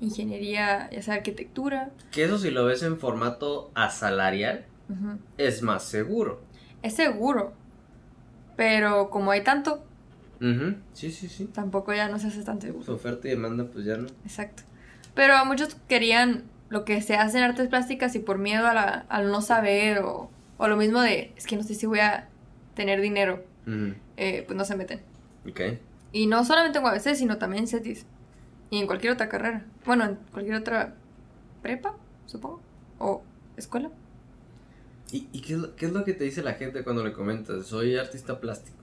ingeniería, ya sea arquitectura. Que eso si lo ves en formato asalarial es más seguro. Es seguro. Pero como hay tanto, Ujú, Sí, sí, sí. tampoco ya no se hace tan seguro. Su oferta y demanda pues ya no. Exacto. Pero muchos querían lo que se hace en artes plásticas y por miedo a la- al no saber o, o lo mismo de, es que no sé si voy a tener dinero, eh, pues no se meten. Ok. Y no solamente en UABC, sino también en CETIS. Y en cualquier otra carrera. Bueno, en cualquier otra prepa, supongo. O escuela. ¿Y, y qué, es lo, qué es lo que te dice la gente cuando le comentas? Soy artista plástico.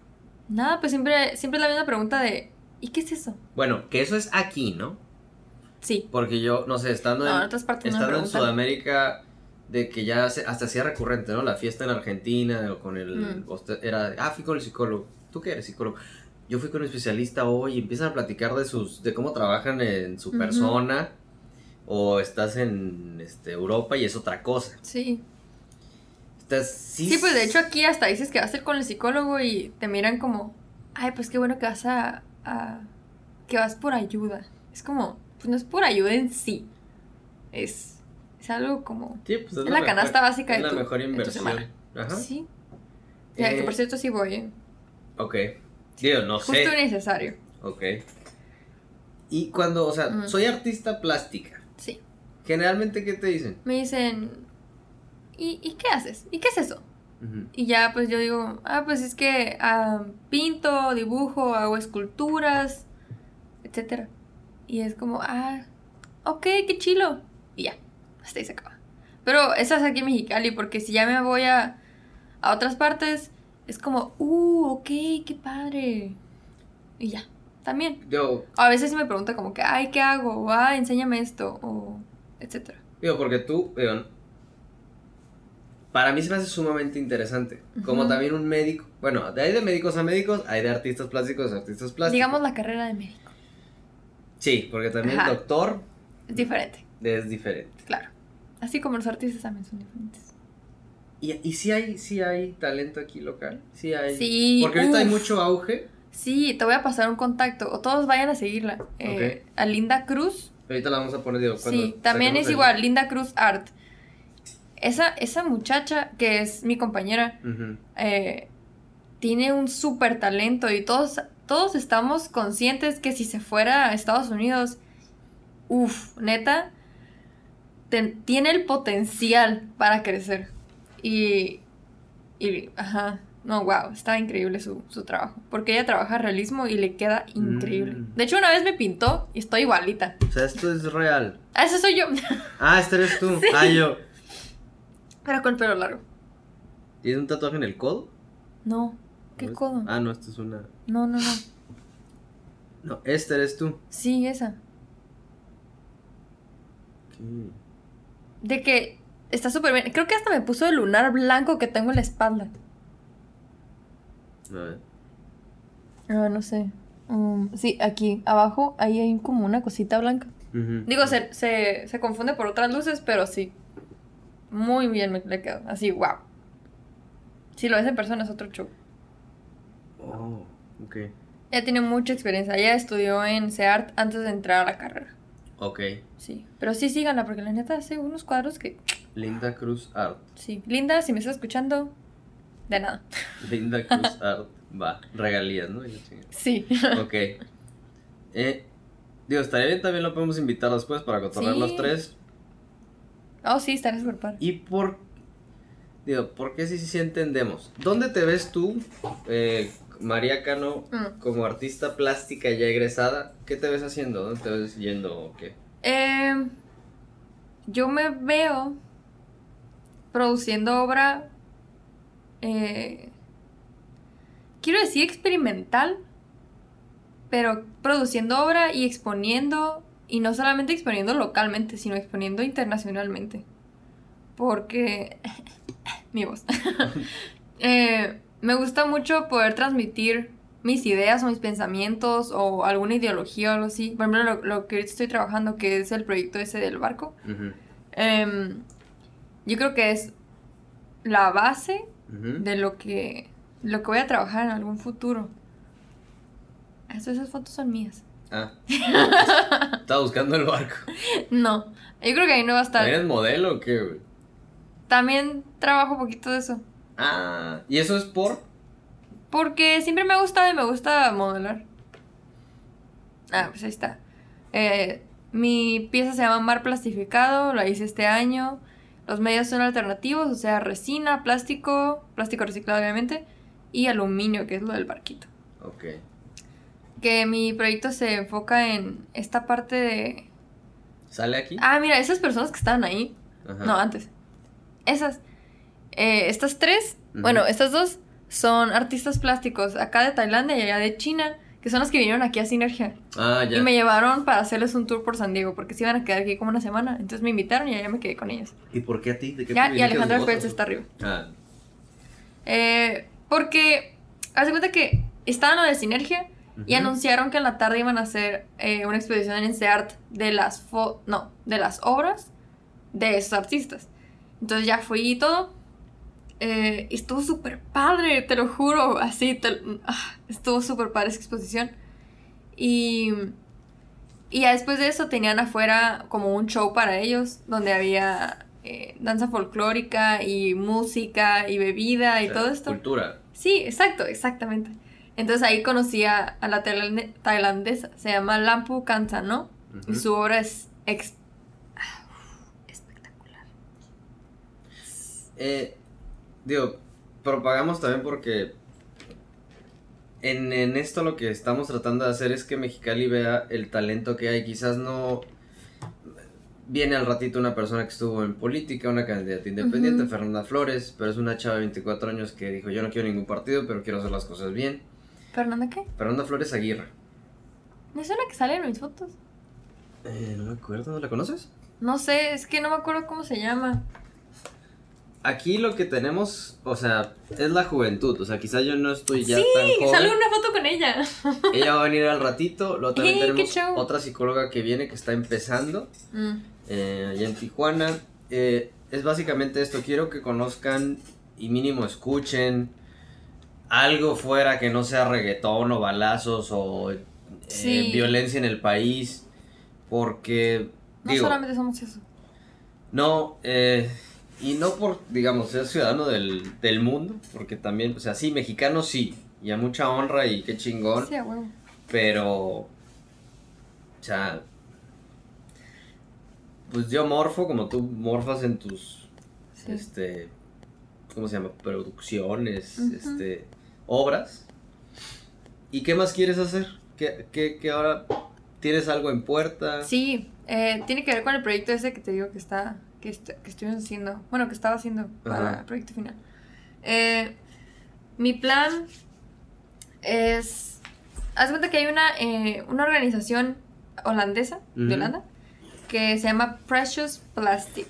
Nada, pues siempre, siempre es la misma pregunta de, ¿y qué es eso? Bueno, que eso es aquí, ¿no? Sí. Porque yo, no sé, estando No, en, en otras partes no me estando en. Sudamérica, de que ya se- hasta hacía recurrente, ¿no? La fiesta en Argentina, o con el... Mm. Era, ah, fui con el psicólogo. ¿Tú qué eres psicólogo? Yo fui con un especialista hoy y empiezan a platicar de sus, de cómo trabajan en su persona. O estás en este, Europa y es otra cosa. Sí. Estás, sí, Sí, pues de hecho aquí hasta dices que vas a ir con el psicólogo y te miran como, ay, pues qué bueno que vas a, a- que vas por ayuda. Es como, pues no es por ayuda en sí. Es, es algo como, Sí, pues, es la canasta básica es de la tu- mejor de tu inversión. Ajá. sí. Ya, que Eh, por cierto sí voy, ¿eh? Ok. Digo, no Justo sé. necesario. Ok. Y cuando, o sea, Mm. soy artista plástica. Sí. Generalmente, ¿qué te dicen? Me dicen, ¿y, ¿y qué haces? ¿Y qué es eso? Y ya pues yo digo, ah, pues es que ah, pinto, dibujo, hago esculturas, etcétera. Y es como, ah, ok, qué chilo. Y ya, hasta ahí se acaba. Pero eso es aquí en Mexicali, porque si ya me voy a, a otras partes, es como, uh, ok, qué padre. Y ya, también. Digo, A veces sí me pregunta como que, ay, ¿qué hago? O, ah, enséñame esto, o etcétera. digo, porque tú, digo, para mí se me hace sumamente interesante. Como también un médico. Bueno, de hay de médicos a médicos, hay de artistas plásticos a artistas plásticos. Digamos la carrera de médico. Sí, porque también Ajá. doctor Es diferente, es diferente. claro. Así como los artistas también son diferentes. ¿Y, y sí hay, sí hay talento aquí local? Sí hay. Sí, Porque ahorita hay mucho auge. Sí, te voy a pasar un contacto. O todos vayan a seguirla. Eh, A Linda Cruz. Ahorita la vamos a poner, digo, Sí, también es el- igual, Linda Cruz Art. Esa, esa muchacha que es mi compañera eh, tiene un súper talento y todos, todos estamos conscientes que si se fuera a Estados Unidos, uff, neta, tiene el potencial para crecer. Y, y, ajá, no, wow, está increíble su, su trabajo. Porque ella trabaja realismo y le queda increíble. Mm. De hecho, una vez me pintó y estoy igualita. O sea, esto es real. Ah, ese soy yo. Ah, este eres tú. Ah, yo. Pero con el pelo largo. ¿Tienes un tatuaje en el codo? No, ¿qué codo? Ah, no, esta es una. No, no, no. No, este eres tú. Sí, esa. ¿Qué? De que está súper bien. Creo que hasta me puso el lunar blanco que tengo en la espalda. A ver. No, no sé. Um, sí, aquí abajo, ahí hay como una cosita blanca. Digo, se, se, se confunde por otras luces, pero sí. Muy bien me le quedó. Así, wow. Si lo ves en persona es otro show. Oh, ok. Ella tiene mucha experiencia. Ella estudió en CEART antes de entrar a la carrera. Ok. Sí. Pero sí, síganla, porque la neta hace unos cuadros que. Linda Cruz Art. Sí. Linda, si me estás escuchando, de nada. Linda Cruz Art. Va. Regalías, ¿no? Sí. Ok. Eh, digo, estaría bien también lo podemos invitar después para cotorrear Sí. los tres. Oh, sí, estará súper. ¿Y por Digo, porque sí, sí, sí entendemos. ¿Dónde te ves tú, eh, María Cano, Mm. como artista plástica ya egresada? ¿Qué te ves haciendo? ¿Dónde te ves yendo o qué? Eh, yo me veo produciendo obra, eh, quiero decir experimental, pero produciendo obra y exponiendo, y no solamente exponiendo localmente, sino exponiendo internacionalmente. Porque... mi voz. Eh, me gusta mucho poder transmitir mis ideas o mis pensamientos o alguna ideología o algo así. Por ejemplo, lo, lo que ahorita estoy trabajando, que es el proyecto ese del barco. Em, yo creo que es la base de lo que, lo que voy a trabajar en algún futuro. Eso, esas fotos son mías. Ah. Estaba buscando el barco. No, yo creo que ahí no va a estar. ¿Eres modelo o qué, güey? También trabajo un poquito de eso. Ah, ¿y eso es por? Porque siempre me ha gustado y me gusta modelar. Ah, pues ahí está. Eh, mi pieza se llama Mar Plastificado, la hice este año. Los medios son alternativos, o sea, resina, plástico, plástico reciclado obviamente, y aluminio, que es lo del barquito. Ok. Que mi proyecto se enfoca en esta parte de... ¿Sale aquí? Ah, mira, esas personas que estaban ahí. Ajá. No, antes. Esas. Eh, estas tres, bueno, estas dos son artistas plásticos acá de Tailandia y allá de China, que son los que vinieron aquí a Sinergia. Ah, ya. Y me llevaron para hacerles un tour por San Diego, porque se iban a quedar aquí como una semana. Entonces me invitaron y allá me quedé con ellos. ¿Y por qué a ti? ¿De qué Ya, y Alejandra? Pérez está arriba. Ah, Eh, porque, haz de cuenta que estaban lo de Sinergia y anunciaron que en la tarde iban a hacer eh, una exposición en Enseart de las fo no, de las obras de esos artistas. Entonces ya fui y todo. Eh, y estuvo súper padre, te lo juro. Así, te- ah, estuvo súper padre esa exposición. Y, y ya después de eso tenían afuera como un show para ellos, donde había eh, danza folclórica y música y bebida y o sea, todo esto. Cultura. Sí, exacto, exactamente. Entonces ahí conocí a, a la tailande- tailandesa, se llama Lampu Kansano, y Ujú. su obra es ex- ah, espectacular. Eh, digo, propagamos también porque en, en esto lo que estamos tratando de hacer es que Mexicali vea el talento que hay. Quizás no viene al ratito una persona que estuvo en política, una candidata independiente. Fernanda Flores, pero es una chava de 24 años que dijo, yo no quiero ningún partido, pero quiero hacer las cosas bien. ¿Fernanda qué? Fernanda Flores Aguirre. ¿Me suena que sale en mis fotos? Eh, no me acuerdo, ¿la conoces? No sé, es que no me acuerdo cómo se llama. Aquí lo que tenemos, o sea, es la juventud, o sea, quizás yo no estoy ya sí, tan joven. sale una foto con ella. Ella va a venir al ratito, luego también ¡Ey, qué tenemos otra psicóloga que viene que está empezando. Mm, eh, allá en Tijuana. Eh, es básicamente esto, quiero que conozcan y mínimo escuchen algo fuera que no sea reggaetón o balazos o eh, Sí. violencia en el país, porque No digo, solamente somos eso. no, eh, y no por, digamos, ser ciudadano del, del mundo, porque también, o sea, sí, mexicano sí, y a mucha honra y qué chingón, Sí, a huevo. pero, o sea, pues yo morfo como tú morfas en tus, Sí. este, ¿cómo se llama? Producciones, este, obras. ¿Y qué más quieres hacer? ¿Qué, qué, qué ahora tienes algo en puerta? Sí, eh, tiene que ver con el proyecto ese que te digo que está, que, est- que estuvimos haciendo, bueno, que estaba haciendo para Ajá. el proyecto final. Eh, mi plan es, haz cuenta que hay una, eh, una organización holandesa, de Holanda, que se llama Precious Plastic.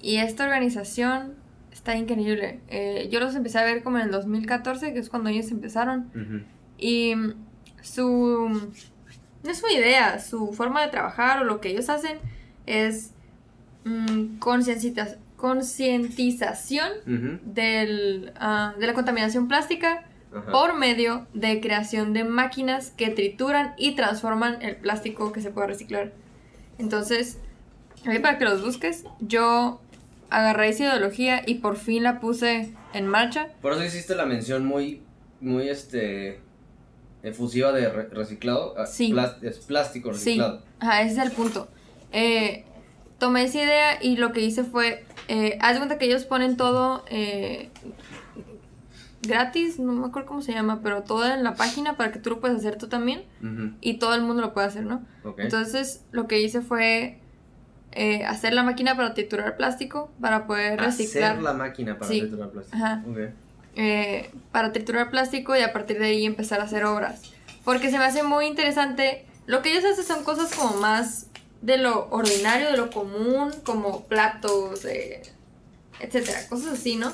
Y esta organización está increíble. Eh, yo los empecé a ver como en el 2014, que es cuando ellos empezaron. Y mm, su. No es su idea, su forma de trabajar o lo que ellos hacen es mm, consciencita- concientización del, ah, de la contaminación plástica Ajá. por medio de creación de máquinas que trituran y transforman el plástico que se puede reciclar. Entonces, ahí para que los busques, yo agarré esa ideología y por fin la puse en marcha. Por eso hiciste la mención muy, muy, este, efusiva de re- reciclado. Ah, Sí. es plástico Sí, reciclado. ajá, ese es el punto. Eh, tomé esa idea y lo que hice fue, eh, haz de cuenta que ellos ponen todo eh, gratis, no me acuerdo cómo se llama, pero todo en la página para que tú lo puedas hacer tú también y todo el mundo lo puede hacer, ¿no? Entonces lo que hice fue eh, hacer la máquina para triturar plástico para poder reciclar. Hacer la máquina para Sí. triturar plástico. Ajá. Eh, para triturar plástico y a partir de ahí empezar a hacer obras. Porque se me hace muy interesante. Lo que ellos hacen son cosas como más de lo ordinario, de lo común, como platos, eh, etcétera, cosas así, ¿no?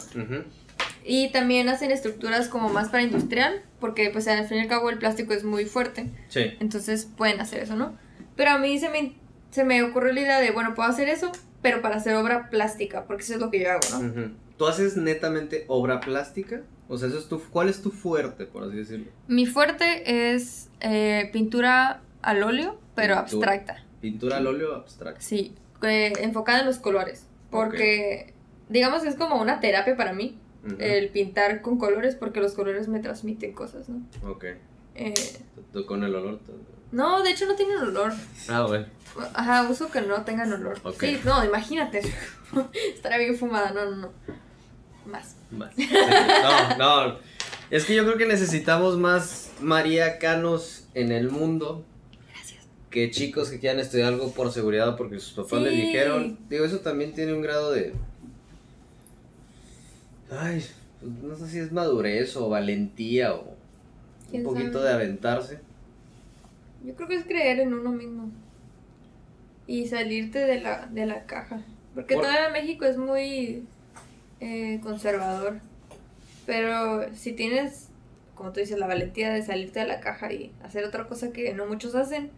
Y también hacen estructuras como más para industrial, porque pues al fin y al cabo el plástico es muy fuerte, Sí. entonces pueden hacer eso, ¿no? Pero a mí se me, se me ocurrió la idea de, bueno, puedo hacer eso, pero para hacer obra plástica, porque eso es lo que yo hago, ¿no? ¿Tú haces netamente obra plástica? O sea, eso es tu, ¿cuál es tu fuerte, por así decirlo? Mi fuerte es eh, pintura al óleo, pero Pintura. abstracta. Pintura al óleo abstracto. Sí, eh, enfocada en los colores. Porque, digamos, es como una terapia para mí el pintar con colores, porque los colores me transmiten cosas, ¿no? Ok. Eh, Tú con el olor. no, de hecho no tienen olor. Ah, bueno. Ajá, uso que no tengan olor. Sí, no, imagínate. Estaría bien fumada, no, no, no. Más. Sí, No, no. Es que yo creo que necesitamos más mariacanos en el mundo. Que chicos que quieran estudiar algo por seguridad porque sus papás les Sí. dijeron. Digo, eso también tiene un grado de. Ay, pues, no sé si es madurez o valentía o un ¿Quién poquito sabe? de aventarse. Yo creo que es creer en uno mismo. Y salirte de la, de la caja. Porque Por- todavía México es muy eh, conservador. Pero si tienes, como tú dices, la valentía de salirte de la caja y hacer otra cosa que no muchos hacen,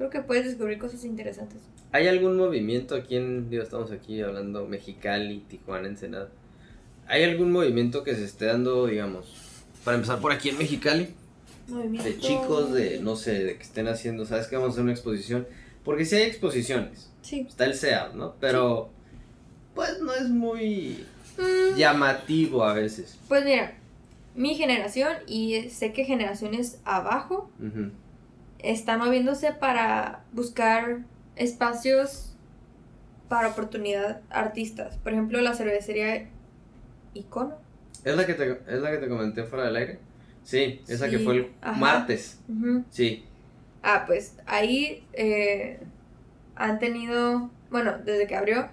creo que puedes descubrir cosas interesantes. ¿Hay algún movimiento aquí en, digo, estamos aquí hablando Mexicali, Tijuana, Ensenada? ¿Hay algún movimiento que se esté dando, digamos, para empezar por aquí en Mexicali? Movimiento. De chicos, de, no sé, de que estén haciendo, ¿sabes que vamos a hacer una exposición? Porque sí hay exposiciones, Sí. está el SEAD, ¿no? Pero, pues no es muy Mm, llamativo a veces. Pues mira, mi generación y sé que generaciones abajo Ujú. Están moviéndose para buscar espacios para oportunidad artistas. Por ejemplo, la cervecería Icono. ¿Es la que te, es la que te comenté fuera del aire? Sí, esa que fue el ajá. martes. Sí. Ah, pues ahí eh, han tenido, bueno, desde que abrió,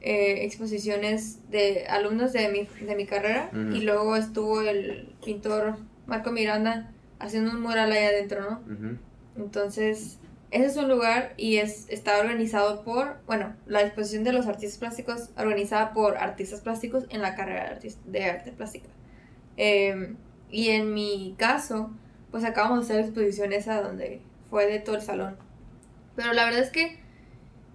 eh, exposiciones de alumnos de mi, de mi carrera y luego estuvo el pintor Marco Miranda haciendo un mural ahí adentro, ¿no? Entonces, ese es un lugar y es, está organizado por, bueno, la exposición de los artistas plásticos organizada por artistas plásticos en la carrera de, arte plástica. Eh, y en mi caso, pues acabamos de hacer la exposición esa donde fue de todo el salón. Pero la verdad es que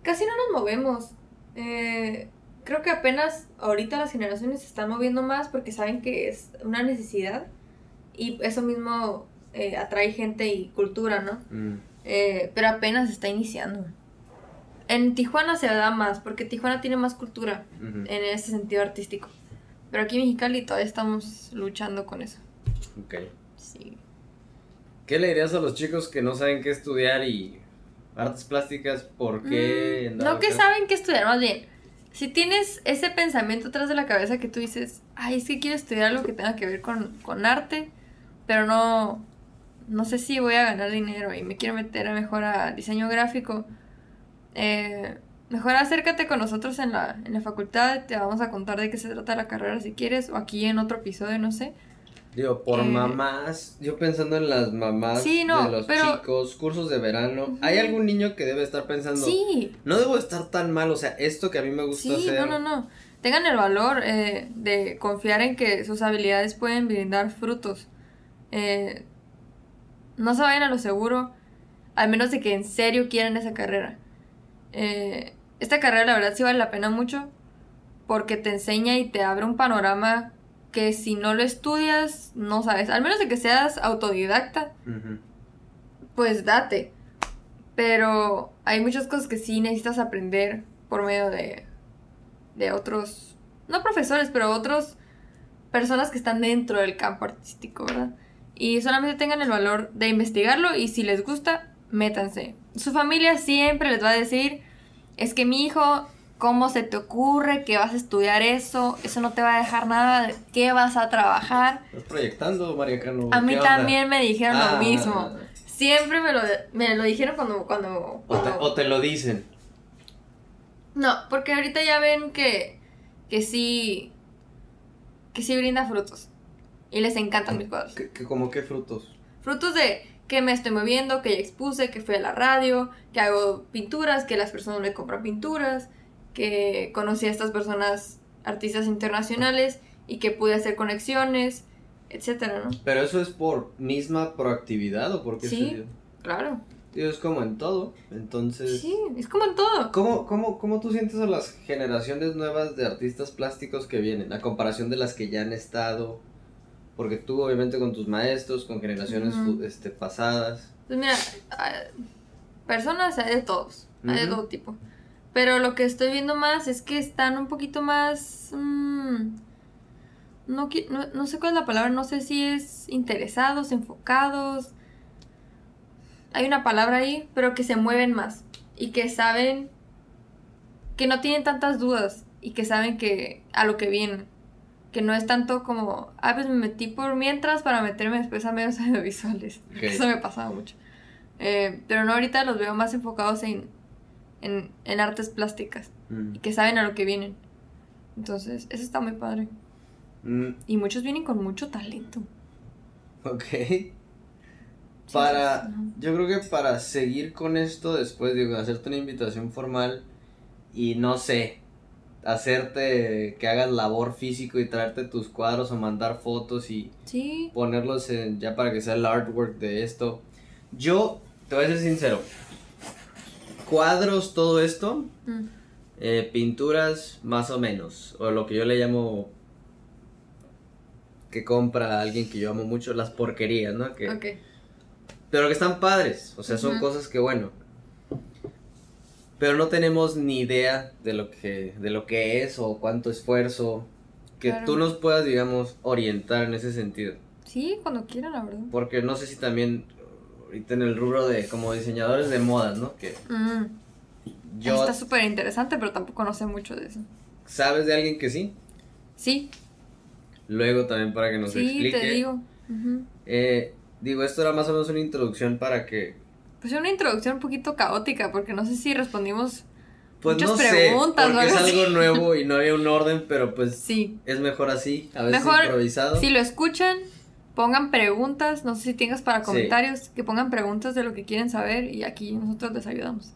casi no nos movemos. Eh, creo que apenas ahorita las generaciones se están moviendo más porque saben que es una necesidad y eso mismo eh, atrae gente y cultura, ¿no? Mm. Eh, pero apenas está iniciando. En Tijuana se da más porque Tijuana tiene más cultura Ujú. en ese sentido artístico. Pero aquí en Mexicali todavía estamos luchando con eso. Ok. Sí. ¿Qué le dirías a los chicos que no saben qué estudiar y artes plásticas? ¿Por qué? Mm, no que caso? saben que estudiar, más bien. Si tienes ese pensamiento atrás de la cabeza que tú dices, ay, es que quiero estudiar algo que tenga que ver con, con arte, pero no, no sé si voy a ganar dinero y me quiero meter a mejor a diseño gráfico, eh, mejor acércate con nosotros en la, en la facultad, te vamos a contar de qué se trata la carrera si quieres, o aquí en otro episodio, no sé. Digo, por Eh, mamás, yo pensando en las mamás Sí, no, de los pero- chicos, cursos de verano. ¿hay algún niño que debe estar pensando, Sí, no debo estar tan mal, o sea, esto que a mí me gusta Sí, hacer? no, no, no. Tengan el valor eh, de confiar en que sus habilidades pueden brindar frutos. Eh, no se vayan a lo seguro, al menos de que en serio quieran esa carrera. Eh, esta carrera la verdad sí vale la pena mucho porque te enseña y te abre un panorama que si no lo estudias no sabes. Al menos de que seas autodidacta, pues date. Pero hay muchas cosas que sí necesitas aprender por medio de, de otros, no profesores, pero otros personas que están dentro del campo artístico, ¿verdad? Y solamente tengan el valor de investigarlo y si les gusta, métanse. Su familia siempre les va a decir, es que mi hijo, ¿cómo se te ocurre que vas a estudiar eso? Eso no te va a dejar nada, ¿qué vas a trabajar? ¿Estás proyectando, María Cano? A mí también me dijeron Ah. lo mismo. Siempre me lo, me lo dijeron cuando... cuando, O te, cuando- o te lo dicen. No, porque ahorita ya ven que, que sí... Que sí brinda frutos. Y les encantan mis cuadros. ¿Qué, qué- como qué frutos? Frutos de que me estoy moviendo, que ya expuse, que fui a la radio, que hago pinturas, que las personas me compran pinturas, que conocí a estas personas, artistas internacionales, y que pude hacer conexiones, etcétera, ¿no? ¿Pero eso es por misma proactividad o por qué Sí. Claro. Digo, es como en todo, entonces... Sí, es como en todo. ¿Cómo, cómo, ¿Cómo tú sientes a las generaciones nuevas de artistas plásticos que vienen, a comparación de las que ya han estado? Porque tú, obviamente, con tus maestros, con generaciones este, pasadas. Pues mira, personas hay de todos, hay de todo tipo. Pero lo que estoy viendo más es que están un poquito más... mm, no, no, no sé cuál es la palabra, no sé si es interesados, enfocados. Hay una palabra ahí, pero que se mueven más y que saben que no tienen tantas dudas y que saben que a lo que vienen. Que no es tanto como, ah, pues me metí por mientras para meterme después a medios audiovisuales. Ok. Eso me pasaba mucho. Eh, pero no, ahorita los veo más enfocados en, en, en artes plásticas Mm. y que saben a lo que vienen. Entonces, eso está muy padre. Mm, Y muchos vienen con mucho talento. ok. Para, yo creo que para seguir con esto después, digo, hacerte una invitación formal y no sé, hacerte que hagas labor físico y traerte tus cuadros o mandar fotos y Sí, ponerlos en, ya para que sea el artwork de esto. Yo, te voy a ser sincero, cuadros, todo esto, mm, eh, pinturas más o menos, o lo que yo le llamo que compra alguien que yo amo mucho, las porquerías, ¿no? Que. Pero que están padres, o sea, son cosas que bueno. Pero no tenemos ni idea de lo que de lo que es o cuánto esfuerzo que Claro. tú nos puedas, digamos, orientar en ese sentido. Sí, cuando quieran, la verdad. Porque no sé si también ahorita en el rubro de como diseñadores de modas, ¿no? Que Mm, yo Está súper interesante, pero tampoco no sé mucho de eso. sabes de alguien que sí. Sí, luego también para que nos sí, explique. te digo. Eh, digo, esto era más o menos una introducción para que Pues una introducción un poquito caótica, porque no sé si respondimos. Pues Muchas no preguntas porque es algo nuevo y no había un orden, pero pues Sí. es mejor así, a veces Mejor, improvisado. Si lo escuchan, pongan preguntas. No sé si tengas para Sí. comentarios, que pongan preguntas de lo que quieren saber y aquí nosotros les ayudamos.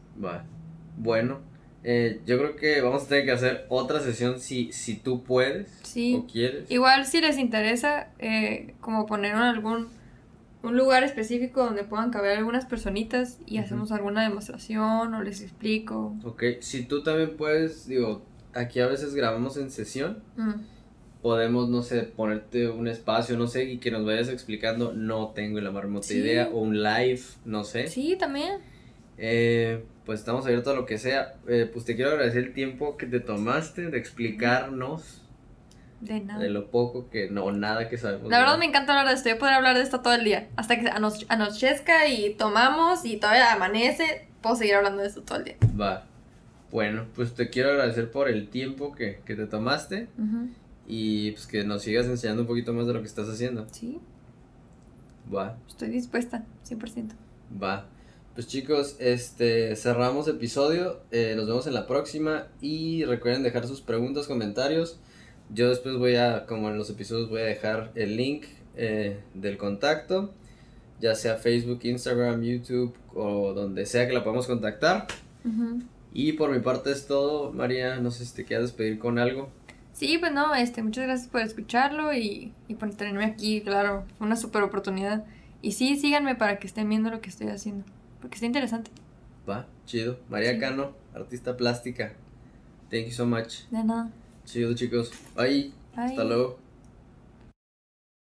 Bueno, eh, yo creo que vamos a tener que hacer otra sesión si, si tú puedes Sí. o quieres. Igual si les interesa, eh, como poner algún un lugar específico donde puedan caber algunas personitas y hacemos alguna demostración o les explico. Ok, si tú también puedes, digo, aquí a veces grabamos en sesión, Mm, podemos, no sé, ponerte un espacio, no sé, y que nos vayas explicando, no tengo la más remota Sí. idea, o un live, no sé. Sí, también. Eh, pues estamos abiertos a lo que sea. Eh, pues te quiero agradecer el tiempo que te tomaste de explicarnos De nada. de lo poco que, no, nada que sabemos. La verdad me encanta hablar de esto. Yo podría hablar de esto todo el día. Hasta que anoche- anochezca y tomamos y todavía amanece. Puedo seguir hablando de esto todo el día. Va. Bueno, pues te quiero agradecer por el tiempo que, que te tomaste y pues que nos sigas enseñando un poquito más de lo que estás haciendo. Sí, Va, estoy dispuesta, 100%. va. Pues chicos, este cerramos episodio. eh, nos vemos en la próxima y recuerden dejar sus preguntas, comentarios. Yo después voy a, como en los episodios, voy a dejar el link eh, del contacto, ya sea Facebook, Instagram, YouTube o donde sea que la podamos contactar. Y por mi parte es todo, María. No sé si te quieres despedir con algo. Sí, pues no, este, muchas gracias por escucharlo y, y por tenerme aquí, claro, una super oportunidad. Y sí, síganme para que estén viendo lo que estoy haciendo, porque está interesante. Va, chido. María Sí. Cano, artista plástica. Thank you so much. De nada. Chido, chicos. Bye. Bye. Hasta luego.